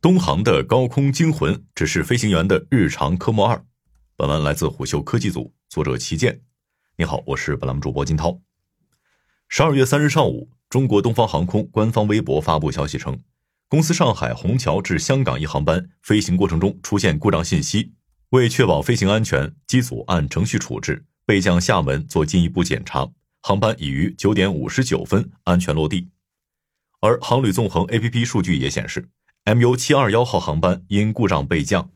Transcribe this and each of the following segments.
东航的高空惊魂只是飞行员的日常科目二。本文来自虎嗅科技组，作者齐健。你好，我是本栏目主播金涛。十二月三日上午，中国东方航空官方微博发布消息称，公司上海虹桥至香港一航班飞行过程中出现故障信息，为确保飞行安全，机组按程序处置，备降厦门做进一步检查。航班已于九点五十九分安全落地。而航旅纵横 APP 数据也显示。MU 七二幺号航班因故障备降，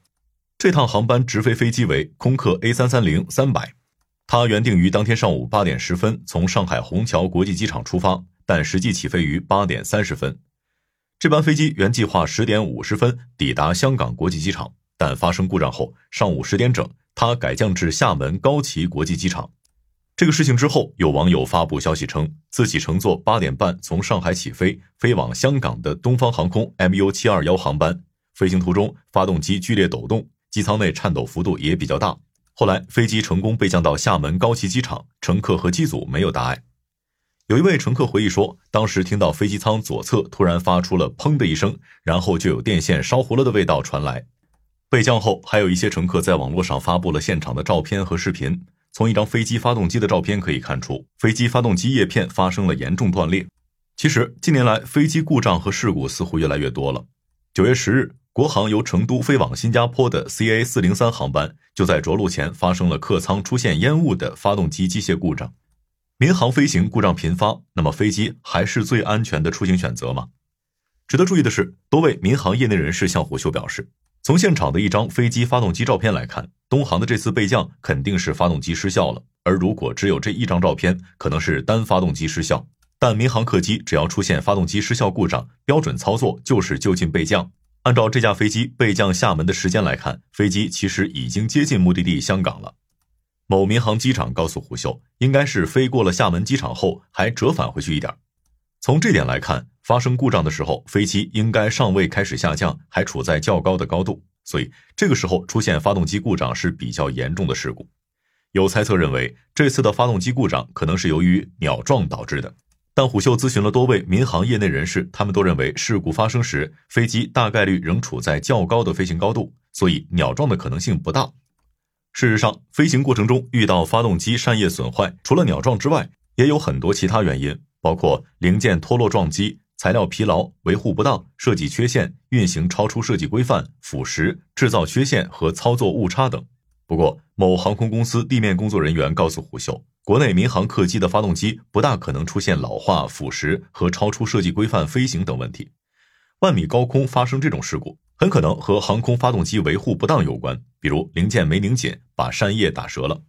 这趟航班直飞飞机为空客 A 三三零三百，它原定于当天上午八点十分从上海虹桥国际机场出发，但实际起飞于八点三十分。这班飞机原计划十点五十分抵达香港国际机场，但发生故障后，上午十点整，它改降至厦门高崎国际机场。这个事情之后，有网友发布消息称，自己乘坐八点半从上海起飞飞往香港的东方航空 MU 七二幺航班，飞行途中发动机剧烈抖动，机舱内颤抖幅度也比较大。后来飞机成功备降到厦门高崎机场，乘客和机组没有大碍。有一位乘客回忆说，当时听到飞机舱左侧突然发出了“砰”的一声，然后就有电线烧糊了的味道传来。备降后，还有一些乘客在网络上发布了现场的照片和视频。从一张飞机发动机的照片可以看出，飞机发动机叶片发生了严重断裂。其实近年来飞机故障和事故似乎越来越多了。九月十日，国航由成都飞往新加坡的 CA 四零三航班就在着陆前发生了客舱出现烟雾的发动机机械故障。民航飞行故障频发，那么飞机还是最安全的出行选择吗？值得注意的是，多位民航业内人士向虎嗅表示。从现场的一张飞机发动机照片来看，东航的这次备降肯定是发动机失效了。而如果只有这一张照片，可能是单发动机失效。但民航客机只要出现发动机失效故障，标准操作就是就近备降。按照这架飞机备降厦门的时间来看，飞机其实已经接近目的地香港了。某民航机场告诉胡秀，应该是飞过了厦门机场后还折返回去一点。从这点来看。发生故障的时候，飞机应该尚未开始下降，还处在较高的高度，所以这个时候出现发动机故障是比较严重的事故。有猜测认为，这次的发动机故障可能是由于鸟撞导致的。但虎嗅咨询了多位民航业内人士，他们都认为事故发生时飞机大概率仍处在较高的飞行高度，所以鸟撞的可能性不大。事实上，飞行过程中遇到发动机扇叶损坏，除了鸟撞之外，也有很多其他原因，包括零件脱落撞击。材料疲劳、维护不当、设计缺陷、运行超出设计规范、腐蚀、制造缺陷和操作误差等。不过，某航空公司地面工作人员告诉胡秀，国内民航客机的发动机不大可能出现老化、腐蚀和超出设计规范飞行等问题。万米高空发生这种事故，很可能和航空发动机维护不当有关，比如零件没拧紧，把扇叶打折了。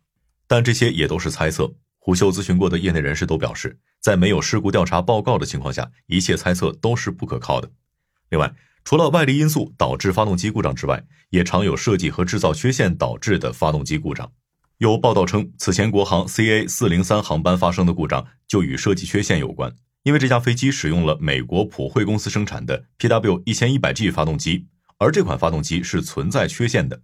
但这些也都是猜测。虎嗅咨询过的业内人士都表示，在没有事故调查报告的情况下，一切猜测都是不可靠的。另外，除了外力因素导致发动机故障之外，也常有设计和制造缺陷导致的发动机故障。有报道称，此前国航 CA 四零三航班发生的故障就与设计缺陷有关，因为这架飞机使用了美国普惠公司生产的 PW 一千一百 G 发动机，而这款发动机是存在缺陷的。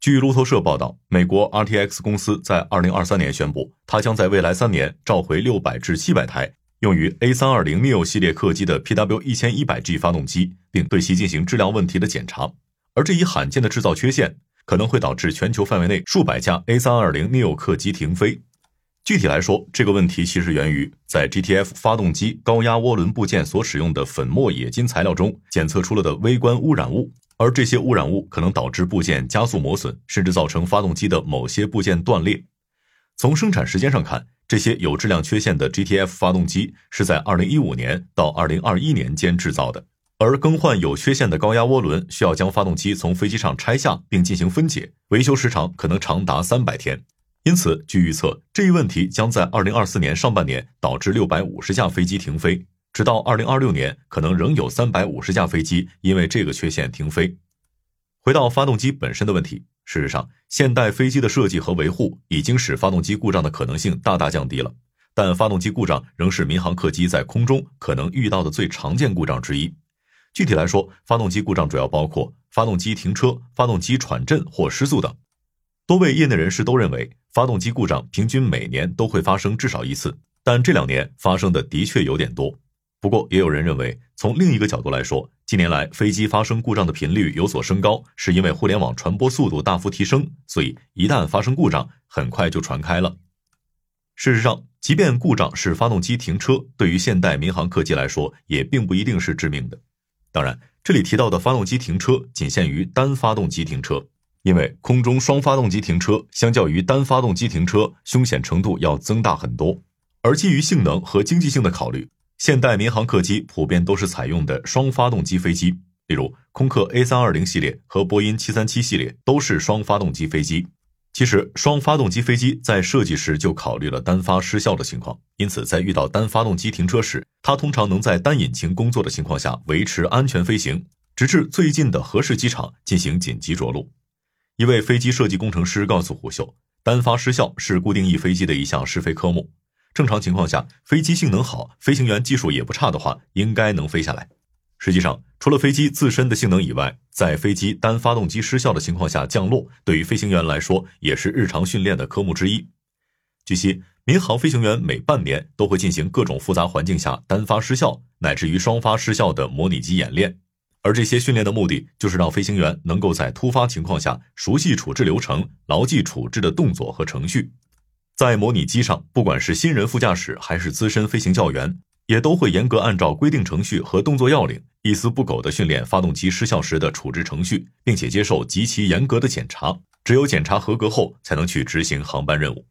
据路透社报道，美国 RTX 公司在二零二三年宣布，它将在未来三年召回六百至七百台用于 A 三二零 neo 系列客机的 PW 一千一百 G 发动机，并对其进行质量问题的检查。而这一罕见的制造缺陷，可能会导致全球范围内数百架 A 三二零 neo 客机停飞。具体来说，这个问题其实源于在 GTF 发动机高压涡轮部件所使用的粉末冶金材料中检测出了的微观污染物。而这些污染物可能导致部件加速磨损，甚至造成发动机的某些部件断裂。从生产时间上看，这些有质量缺陷的 GTF 发动机是在2015年到2021年间制造的。而更换有缺陷的高压涡轮需要将发动机从飞机上拆下并进行分解，维修时长可能长达三百天。因此，据预测，这一问题将在2024年上半年导致650架飞机停飞。直到二零二六年，可能仍有三百五十架飞机因为这个缺陷停飞。回到发动机本身的问题，事实上，现代飞机的设计和维护已经使发动机故障的可能性大大降低了。但发动机故障仍是民航客机在空中可能遇到的最常见故障之一。具体来说，发动机故障主要包括发动机停车、发动机喘震或失速等。多位业内人士都认为，发动机故障平均每年都会发生至少一次，但这两年发生的的确有点多。不过，也有人认为，从另一个角度来说，近年来飞机发生故障的频率有所升高，是因为互联网传播速度大幅提升，所以一旦发生故障，很快就传开了。事实上，即便故障是发动机停车，对于现代民航客机来说，也并不一定是致命的。当然，这里提到的发动机停车仅限于单发动机停车，因为空中双发动机停车相较于单发动机停车，凶险程度要增大很多。而基于性能和经济性的考虑。现代民航客机普遍都是采用的双发动机飞机，例如空客 A 三二零系列和波音七三七系列都是双发动机飞机。其实，双发动机飞机在设计时就考虑了单发失效的情况，因此在遇到单发动机停车时，它通常能在单引擎工作的情况下维持安全飞行，直至最近的合适机场进行紧急着陆。一位飞机设计工程师告诉虎嗅，单发失效是固定翼飞机的一项试飞科目。正常情况下，飞机性能好，飞行员技术也不差的话，应该能飞下来。实际上，除了飞机自身的性能以外，在飞机单发动机失效的情况下降落，对于飞行员来说也是日常训练的科目之一。据悉，民航飞行员每半年都会进行各种复杂环境下单发失效乃至于双发失效的模拟机演练，而这些训练的目的就是让飞行员能够在突发情况下熟悉处置流程，牢记处置的动作和程序。在模拟机上，不管是新人副驾驶还是资深飞行教员，也都会严格按照规定程序和动作要领，一丝不苟地训练发动机失效时的处置程序，并且接受极其严格的检查。只有检查合格后，才能去执行航班任务。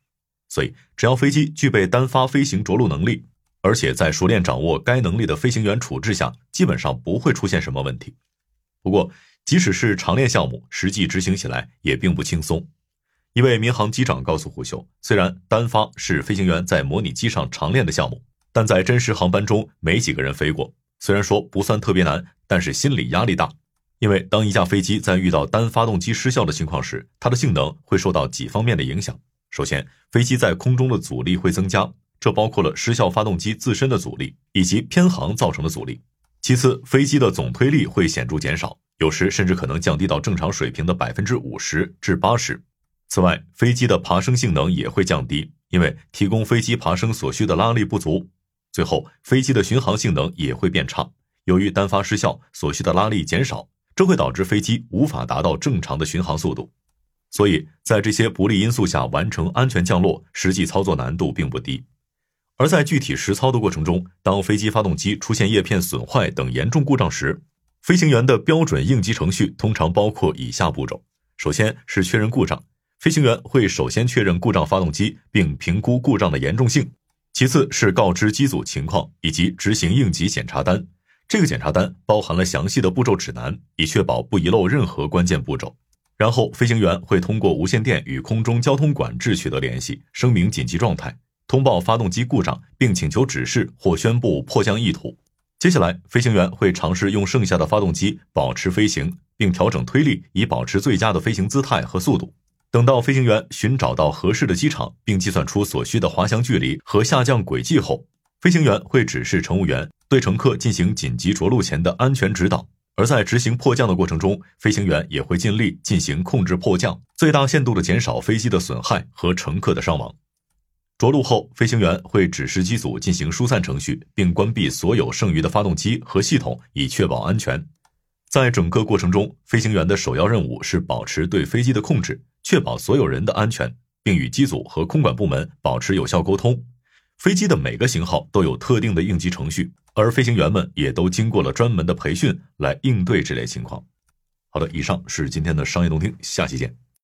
所以，只要飞机具备单发飞行着陆能力，而且在熟练掌握该能力的飞行员处置下，基本上不会出现什么问题。不过，即使是常练项目，实际执行起来也并不轻松。一位民航机长告诉胡秀，虽然单发是飞行员在模拟机上常练的项目，但在真实航班中没几个人飞过。虽然说不算特别难，但是心理压力大，因为当一架飞机在遇到单发动机失效的情况时，它的性能会受到几方面的影响。首先，飞机在空中的阻力会增加，这包括了失效发动机自身的阻力以及偏航造成的阻力。其次，飞机的总推力会显著减少，有时甚至可能降低到正常水平的百分之五十至八十。此外，飞机的爬升性能也会降低，因为提供飞机爬升所需的拉力不足。最后，飞机的巡航性能也会变差，由于单发失效，所需的拉力减少，这会导致飞机无法达到正常的巡航速度。所以在这些不利因素下完成安全降落，实际操作难度并不低。而在具体实操的过程中，当飞机发动机出现叶片损坏等严重故障时，飞行员的标准应急程序通常包括以下步骤：首先是确认故障。飞行员会首先确认故障发动机，并评估故障的严重性。其次是告知机组情况以及执行应急检查单。这个检查单包含了详细的步骤指南，以确保不遗漏任何关键步骤。然后，飞行员会通过无线电与空中交通管制取得联系，声明紧急状态，通报发动机故障，并请求指示或宣布迫降意图。接下来，飞行员会尝试用剩下的发动机保持飞行，并调整推力，以保持最佳的飞行姿态和速度。等到飞行员寻找到合适的机场，并计算出所需的滑翔距离和下降轨迹后，飞行员会指示乘务员对乘客进行紧急着陆前的安全指导。而在执行迫降的过程中，飞行员也会尽力进行控制迫降，最大限度的减少飞机的损害和乘客的伤亡。着陆后，飞行员会指示机组进行疏散程序，并关闭所有剩余的发动机和系统，以确保安全。在整个过程中，飞行员的首要任务是保持对飞机的控制。确保所有人的安全，并与机组和空管部门保持有效沟通。飞机的每个型号都有特定的应急程序，而飞行员们也都经过了专门的培训来应对这类情况。好的，以上是今天的商业动听，下期见。